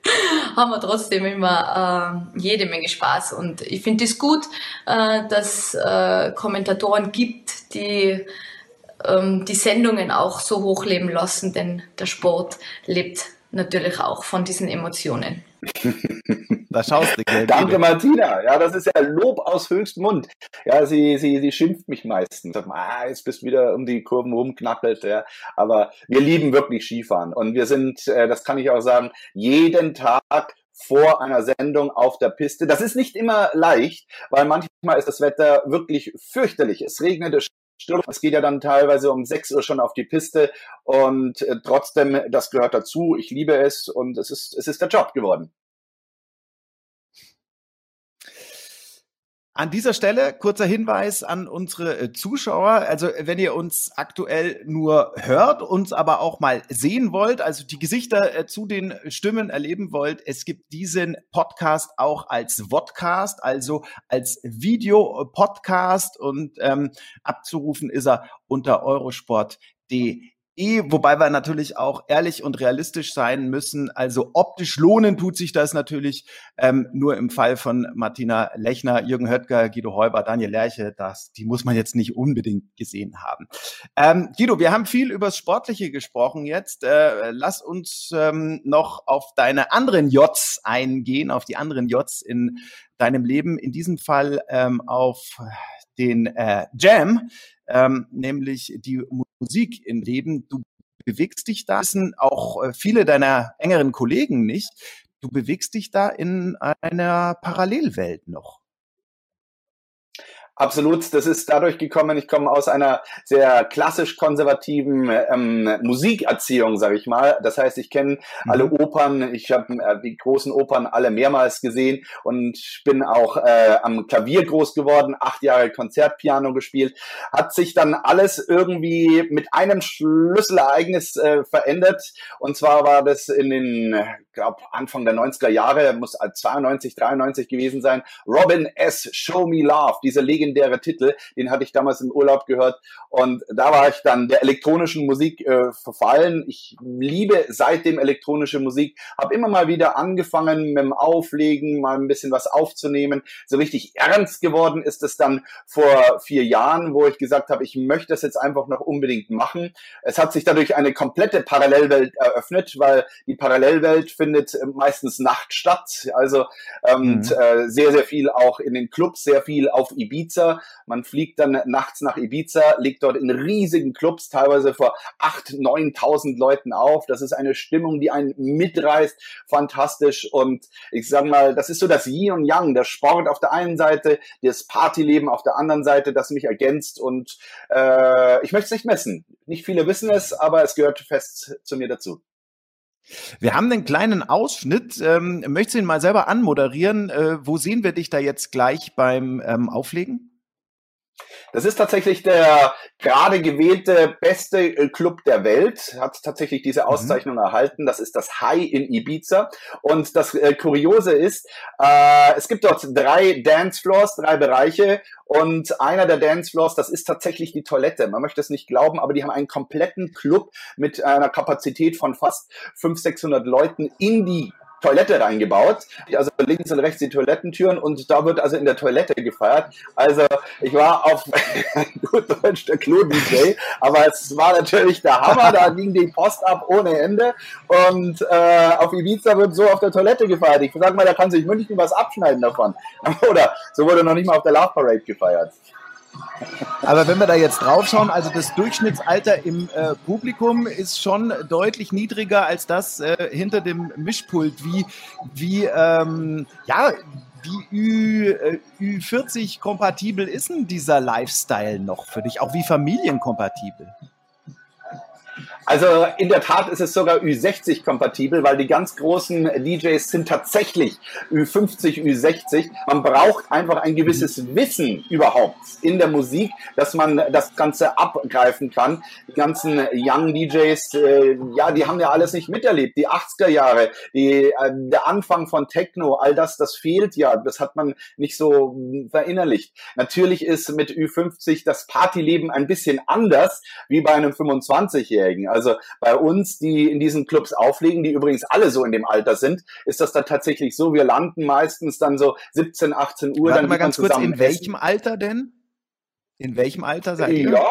haben wir trotzdem immer äh, jede Menge Spaß. Und ich finde es gut, äh, dass äh, Kommentatoren gibt, die ähm, die Sendungen auch so hochleben lassen, denn der Sport lebt natürlich auch von diesen Emotionen. da schaust du, gell? Danke, Martina. Ja, das ist ja Lob aus höchstem Mund. Ja, sie, sie, sie schimpft mich meistens. Ah, jetzt bist du wieder um die Kurven rumknackelt. Ja. Aber wir lieben wirklich Skifahren. Und wir sind, äh, das kann ich auch sagen, jeden Tag vor einer Sendung auf der Piste. Das ist nicht immer leicht, weil manchmal ist das Wetter wirklich fürchterlich. Es regnet, es es geht ja dann teilweise um 6 Uhr schon auf die Piste und äh, trotzdem, das gehört dazu. Ich liebe es und es ist, es ist der Job geworden. An dieser Stelle kurzer Hinweis an unsere äh, Zuschauer. Also wenn ihr uns aktuell nur hört, uns aber auch mal sehen wollt, also die Gesichter äh, zu den Stimmen erleben wollt, es gibt diesen Podcast auch als Vodcast, also als Video-Podcast und ähm, abzurufen ist er unter eurosport.de wobei wir natürlich auch ehrlich und realistisch sein müssen. Also optisch lohnen tut sich das natürlich ähm, nur im Fall von Martina Lechner, Jürgen Höttger, Guido Heuber, Daniel Lerche. Das, die muss man jetzt nicht unbedingt gesehen haben. Ähm, Guido, wir haben viel über das Sportliche gesprochen jetzt. Äh, lass uns ähm, noch auf deine anderen Jots eingehen, auf die anderen Jots in deinem Leben. In diesem Fall ähm, auf den äh, Jam, ähm, nämlich die Musik im Leben. Du bewegst dich da, wissen auch äh, viele deiner engeren Kollegen nicht. Du bewegst dich da in einer Parallelwelt noch. Absolut, das ist dadurch gekommen, ich komme aus einer sehr klassisch konservativen ähm, Musikerziehung, sage ich mal. Das heißt, ich kenne mhm. alle Opern, ich habe äh, die großen Opern alle mehrmals gesehen und bin auch äh, am Klavier groß geworden, acht Jahre Konzertpiano gespielt. Hat sich dann alles irgendwie mit einem Schlüsselereignis äh, verändert. Und zwar war das in den, glaube Anfang der 90er Jahre, muss 92, 93 gewesen sein. Robin S. Show Me Love, diese Legende legendäre Titel, den hatte ich damals im Urlaub gehört und da war ich dann der elektronischen Musik äh, verfallen. Ich liebe seitdem elektronische Musik, habe immer mal wieder angefangen mit dem Auflegen, mal ein bisschen was aufzunehmen. So richtig ernst geworden ist es dann vor vier Jahren, wo ich gesagt habe, ich möchte das jetzt einfach noch unbedingt machen. Es hat sich dadurch eine komplette Parallelwelt eröffnet, weil die Parallelwelt findet meistens Nacht statt. Also ähm, mhm. äh, sehr, sehr viel auch in den Clubs, sehr viel auf Ibiza. Man fliegt dann nachts nach Ibiza, legt dort in riesigen Clubs, teilweise vor 8.000, 9.000 Leuten auf. Das ist eine Stimmung, die einen mitreißt. Fantastisch. Und ich sag mal, das ist so das Yin und Yang. Der Sport auf der einen Seite, das Partyleben auf der anderen Seite, das mich ergänzt. Und äh, ich möchte es nicht messen. Nicht viele wissen es, aber es gehört fest zu mir dazu. Wir haben einen kleinen Ausschnitt. Ähm, möchtest du ihn mal selber anmoderieren? Äh, wo sehen wir dich da jetzt gleich beim ähm, Auflegen? Das ist tatsächlich der gerade gewählte beste äh, Club der Welt, hat tatsächlich diese mhm. Auszeichnung mhm. erhalten. Das ist das High in Ibiza. Und das äh, Kuriose ist, äh, es gibt dort drei Dancefloors, drei Bereiche. Und einer der Dancefloors, das ist tatsächlich die Toilette. Man möchte es nicht glauben, aber die haben einen kompletten Club mit einer Kapazität von fast 500, 600 Leuten in die Toilette reingebaut. Also links und rechts die Toilettentüren und da wird also in der Toilette gefeiert. Also ich war auf gut Deutsch der Klo-DJ, aber es war natürlich der Hammer, da ging die Post ab ohne Ende und äh, auf Ibiza wird so auf der Toilette gefeiert. Ich sag mal, da kann sich München was abschneiden davon. Oder so wurde noch nicht mal auf der Love Parade gefeiert. Aber wenn wir da jetzt drauf schauen, also das Durchschnittsalter im äh, Publikum ist schon deutlich niedriger als das äh, hinter dem Mischpult. Wie, wie ähm, ja, wie Ü, äh, Ü40 kompatibel ist denn dieser Lifestyle noch für dich? Auch wie familienkompatibel? Also in der Tat ist es sogar Ü60 kompatibel, weil die ganz großen DJs sind tatsächlich Ü50, Ü60. Man braucht einfach ein gewisses Wissen überhaupt in der Musik, dass man das Ganze abgreifen kann. Die ganzen Young DJs, äh, ja, die haben ja alles nicht miterlebt. Die 80er Jahre, die, äh, der Anfang von Techno, all das, das fehlt ja. Das hat man nicht so verinnerlicht. Natürlich ist mit Ü50 das Partyleben ein bisschen anders wie bei einem 25-Jährigen. Also bei uns, die in diesen Clubs auflegen, die übrigens alle so in dem Alter sind, ist das dann tatsächlich so. Wir landen meistens dann so 17, 18 Uhr. Warte dann mal ganz kurz, in welchem Alter denn? In welchem Alter seid ihr? Ja,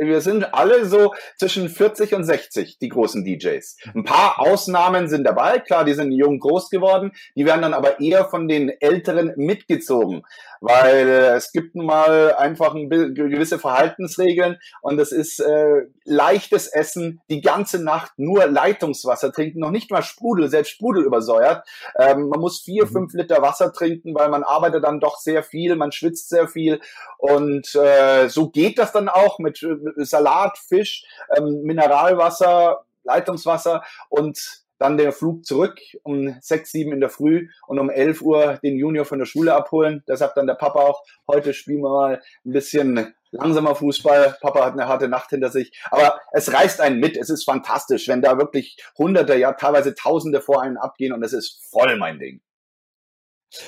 wir sind alle so zwischen 40 und 60, die großen DJs. Ein paar Ausnahmen sind dabei, klar, die sind jung groß geworden, die werden dann aber eher von den Älteren mitgezogen, weil äh, es gibt nun mal einfach ein gewisse Verhaltensregeln und das ist äh, leichtes Essen, die ganze Nacht nur Leitungswasser trinken, noch nicht mal Sprudel, selbst Sprudel übersäuert. Ähm, man muss vier, fünf Liter Wasser trinken, weil man arbeitet dann doch sehr viel, man schwitzt sehr viel und äh, so geht das dann auch mit Salat, Fisch, ähm, Mineralwasser, Leitungswasser und dann der Flug zurück um sechs, sieben in der Früh und um 11 Uhr den Junior von der Schule abholen. Sagt dann der Papa auch, heute spielen wir mal ein bisschen langsamer Fußball. Papa hat eine harte Nacht hinter sich. Aber es reißt einen mit. Es ist fantastisch, wenn da wirklich Hunderte, ja teilweise Tausende vor einen abgehen und es ist voll mein Ding.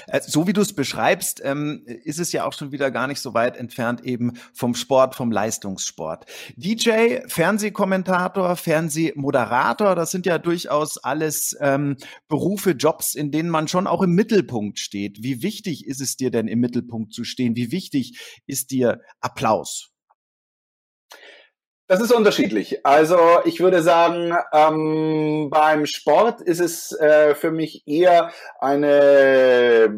Äh, So wie du es beschreibst, ähm, ist es ja auch schon wieder gar nicht so weit entfernt eben vom Sport, vom Leistungssport. DJ, Fernsehkommentator, Fernsehmoderator, das sind ja durchaus alles ähm, Berufe, Jobs, in denen man schon auch im Mittelpunkt steht. Wie wichtig ist es dir denn im Mittelpunkt zu stehen? Wie wichtig ist dir Applaus? Das ist unterschiedlich. Also ich würde sagen, ähm, beim Sport ist es äh, für mich eher eine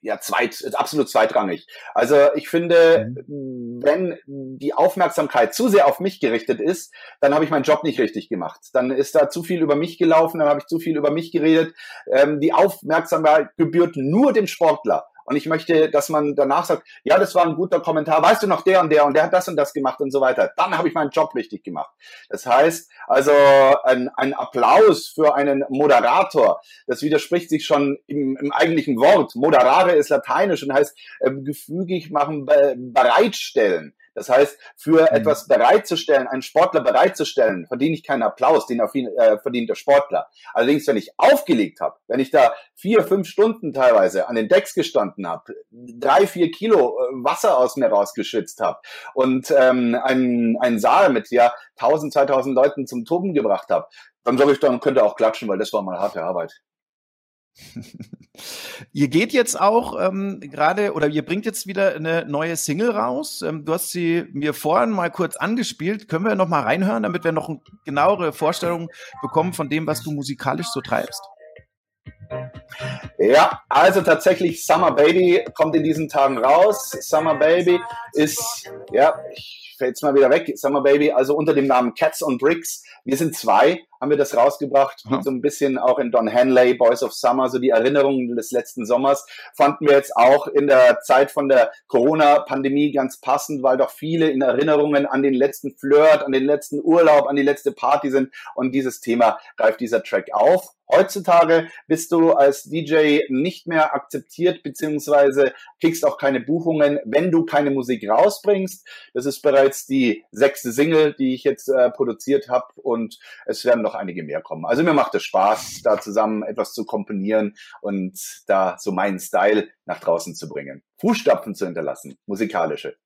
ja zweit, absolut zweitrangig. Also ich finde, wenn die Aufmerksamkeit zu sehr auf mich gerichtet ist, dann habe ich meinen Job nicht richtig gemacht. Dann ist da zu viel über mich gelaufen, dann habe ich zu viel über mich geredet. Ähm, die Aufmerksamkeit gebührt nur dem Sportler. Und ich möchte, dass man danach sagt, ja, das war ein guter Kommentar, weißt du noch der und der und der hat das und das gemacht und so weiter. Dann habe ich meinen Job richtig gemacht. Das heißt, also ein, ein Applaus für einen Moderator, das widerspricht sich schon im, im eigentlichen Wort. Moderare ist lateinisch und heißt äh, gefügig machen, be bereitstellen. Das heißt, für etwas bereitzustellen, einen Sportler bereitzustellen, verdiene ich keinen Applaus, den äh, verdient der Sportler. Allerdings, wenn ich aufgelegt habe, wenn ich da vier, fünf Stunden teilweise an den Decks gestanden habe, drei, vier Kilo äh, Wasser aus mir rausgeschützt habe und ähm, einen, einen Saal mit ja 1000, 2000 Leuten zum Toben gebracht habe, dann sage ich, dann könnt ihr auch klatschen, weil das war mal harte Arbeit. Ihr geht jetzt auch ähm, gerade oder ihr bringt jetzt wieder eine neue Single raus. Ähm, du hast sie mir vorhin mal kurz angespielt. Können wir noch mal reinhören, damit wir noch eine genauere Vorstellung bekommen von dem, was du musikalisch so treibst? Ja, also tatsächlich Summer Baby kommt in diesen Tagen raus. Summer Baby ist, ja, ich fällt jetzt mal wieder weg. Summer Baby, also unter dem Namen Cats on Bricks. Wir sind zwei, haben wir das rausgebracht. Geht so ein bisschen auch in Don Henley, Boys of Summer, so die Erinnerungen des letzten Sommers. Fanden wir jetzt auch in der Zeit von der Corona-Pandemie ganz passend, weil doch viele in Erinnerungen an den letzten Flirt, an den letzten Urlaub, an die letzte Party sind. Und dieses Thema greift dieser Track auf. Heutzutage bist du als DJ nicht mehr akzeptiert, beziehungsweise kriegst auch keine Buchungen, wenn du keine Musik rausbringst. Das ist bereits die sechste Single, die ich jetzt äh, produziert habe und es werden noch einige mehr kommen. Also mir macht es Spaß, da zusammen etwas zu komponieren und da so meinen Style nach draußen zu bringen. Fußstapfen zu hinterlassen, musikalische.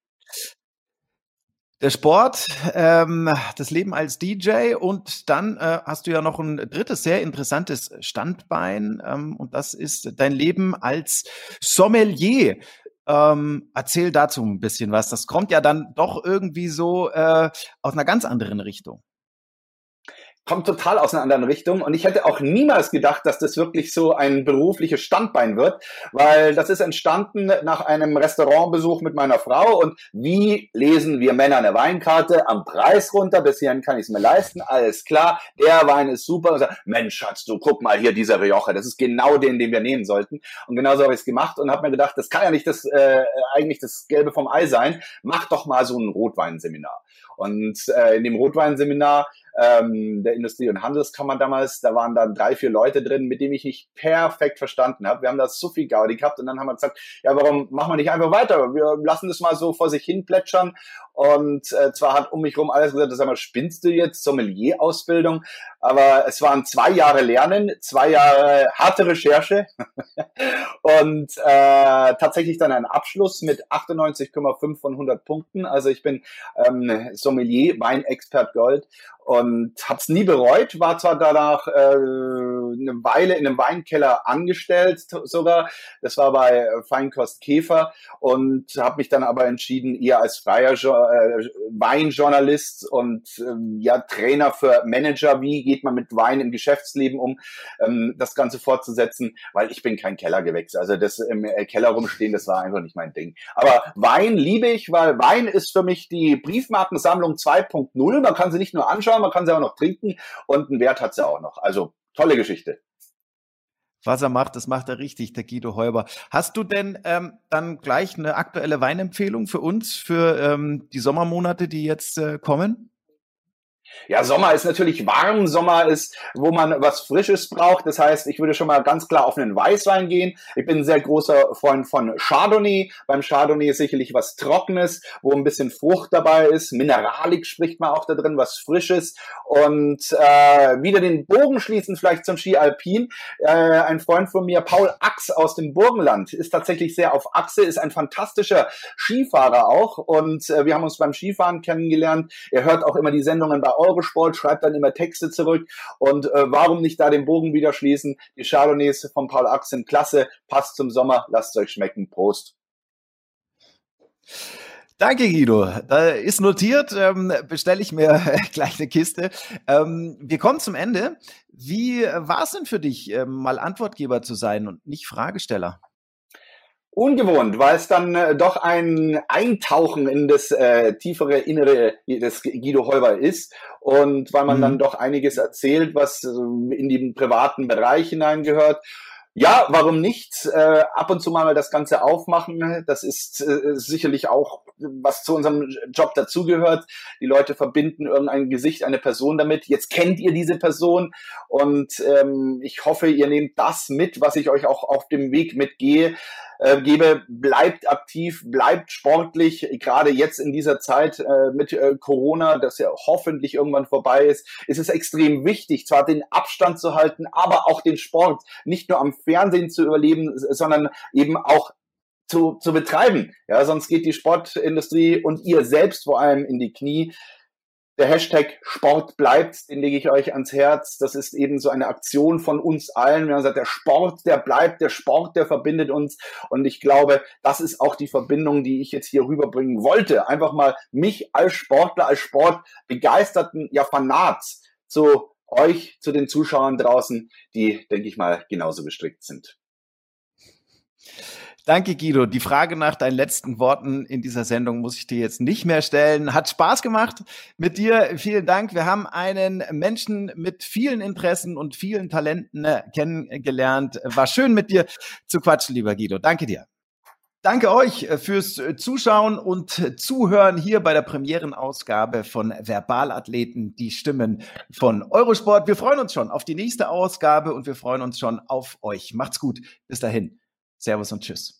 Der Sport, ähm, das Leben als DJ und dann äh, hast du ja noch ein drittes sehr interessantes Standbein ähm, und das ist dein Leben als Sommelier. Ähm, erzähl dazu ein bisschen was. Das kommt ja dann doch irgendwie so äh, aus einer ganz anderen Richtung. Kommt total aus einer anderen Richtung. Und ich hätte auch niemals gedacht, dass das wirklich so ein berufliches Standbein wird, weil das ist entstanden nach einem Restaurantbesuch mit meiner Frau. Und wie lesen wir Männer eine Weinkarte? Am Preis runter, bis hierhin kann ich es mir leisten. Alles klar, der Wein ist super. Und sagt, Mensch, Schatz, du guck mal hier, dieser Rioja, das ist genau den, den wir nehmen sollten. Und genauso habe ich es gemacht und habe mir gedacht, das kann ja nicht das äh, eigentlich das Gelbe vom Ei sein. Mach doch mal so ein Rotweinseminar. Und äh, in dem Rotweinseminar ähm, der Industrie- und Handelskammer damals, da waren dann drei, vier Leute drin, mit denen ich mich perfekt verstanden habe. Wir haben da so viel Gaudi gehabt und dann haben wir gesagt, ja, warum machen wir nicht einfach weiter? Wir lassen das mal so vor sich hin plätschern. Und äh, zwar hat um mich rum alles gesagt, sag mal, spinnst du jetzt Sommelier-Ausbildung? Aber es waren zwei Jahre Lernen, zwei Jahre harte Recherche und äh, tatsächlich dann ein Abschluss mit 98,5 von 100 Punkten. Also ich bin ähm, Sommelier, Weinexpert Gold und habe es nie bereut, war zwar danach äh, eine Weile in einem Weinkeller angestellt sogar, das war bei Feinkost Käfer. Und habe mich dann aber entschieden, eher als freier jo äh, Weinjournalist und äh, ja Trainer für Manager, wie geht man mit Wein im Geschäftsleben um, ähm, das Ganze fortzusetzen, weil ich bin kein Kellergewächs, also das im Keller rumstehen, das war einfach nicht mein Ding. Aber Wein liebe ich, weil Wein ist für mich die Briefmarkensammlung 2.0, man kann sie nicht nur anschauen, man kann sie auch noch trinken und einen Wert hat sie auch noch. Also tolle Geschichte. Was er macht, das macht er richtig, der Guido Heuber. Hast du denn ähm, dann gleich eine aktuelle Weinempfehlung für uns, für ähm, die Sommermonate, die jetzt äh, kommen? Ja, Sommer ist natürlich warm. Sommer ist, wo man was Frisches braucht. Das heißt, ich würde schon mal ganz klar auf einen Weißwein gehen. Ich bin ein sehr großer Freund von Chardonnay. Beim Chardonnay ist sicherlich was Trockenes, wo ein bisschen Frucht dabei ist. Mineralik spricht man auch da drin, was Frisches. Und äh, wieder den Bogen schließen vielleicht zum Ski Alpin. Äh, ein Freund von mir, Paul Ax aus dem Burgenland, ist tatsächlich sehr auf Achse, ist ein fantastischer Skifahrer auch. Und äh, wir haben uns beim Skifahren kennengelernt. Er hört auch immer die Sendungen bei Eurosport, schreibt dann immer Texte zurück. Und äh, warum nicht da den Bogen wieder schließen? Die Chardonnays von Paul Ax sind klasse, passt zum Sommer, lasst euch schmecken. Prost. Danke, Guido. Da ist notiert, ähm, bestelle ich mir gleich eine Kiste. Ähm, wir kommen zum Ende. Wie war es denn für dich, ähm, mal Antwortgeber zu sein und nicht Fragesteller? Ungewohnt, weil es dann äh, doch ein Eintauchen in das äh, tiefere Innere des Guido Heuber ist und weil man mhm. dann doch einiges erzählt, was äh, in den privaten Bereich hineingehört. Ja, warum nicht? Äh, ab und zu mal das Ganze aufmachen. Das ist äh, sicherlich auch, was zu unserem Job dazugehört. Die Leute verbinden irgendein Gesicht, eine Person damit. Jetzt kennt ihr diese Person und ähm, ich hoffe, ihr nehmt das mit, was ich euch auch auf dem Weg mitgehe äh, gebe, bleibt aktiv, bleibt sportlich, gerade jetzt in dieser Zeit äh, mit äh, Corona, das ja hoffentlich irgendwann vorbei ist, ist es extrem wichtig, zwar den Abstand zu halten, aber auch den Sport nicht nur am Fernsehen zu überleben, sondern eben auch zu, zu betreiben. Ja, sonst geht die Sportindustrie und ihr selbst vor allem in die Knie. Der Hashtag Sport bleibt, den lege ich euch ans Herz. Das ist eben so eine Aktion von uns allen. Wir haben gesagt, der Sport, der bleibt, der Sport, der verbindet uns. Und ich glaube, das ist auch die Verbindung, die ich jetzt hier rüberbringen wollte. Einfach mal mich als Sportler, als Sportbegeisterten, ja, Fanat zu euch, zu den Zuschauern draußen, die, denke ich mal, genauso gestrickt sind. Danke, Guido. Die Frage nach deinen letzten Worten in dieser Sendung muss ich dir jetzt nicht mehr stellen. Hat Spaß gemacht mit dir. Vielen Dank. Wir haben einen Menschen mit vielen Interessen und vielen Talenten äh, kennengelernt. War schön mit dir zu quatschen, lieber Guido. Danke dir. Danke euch äh, fürs äh, Zuschauen und Zuhören hier bei der Premierenausgabe von Verbalathleten, die Stimmen von Eurosport. Wir freuen uns schon auf die nächste Ausgabe und wir freuen uns schon auf euch. Macht's gut. Bis dahin. Servus und Tschüss.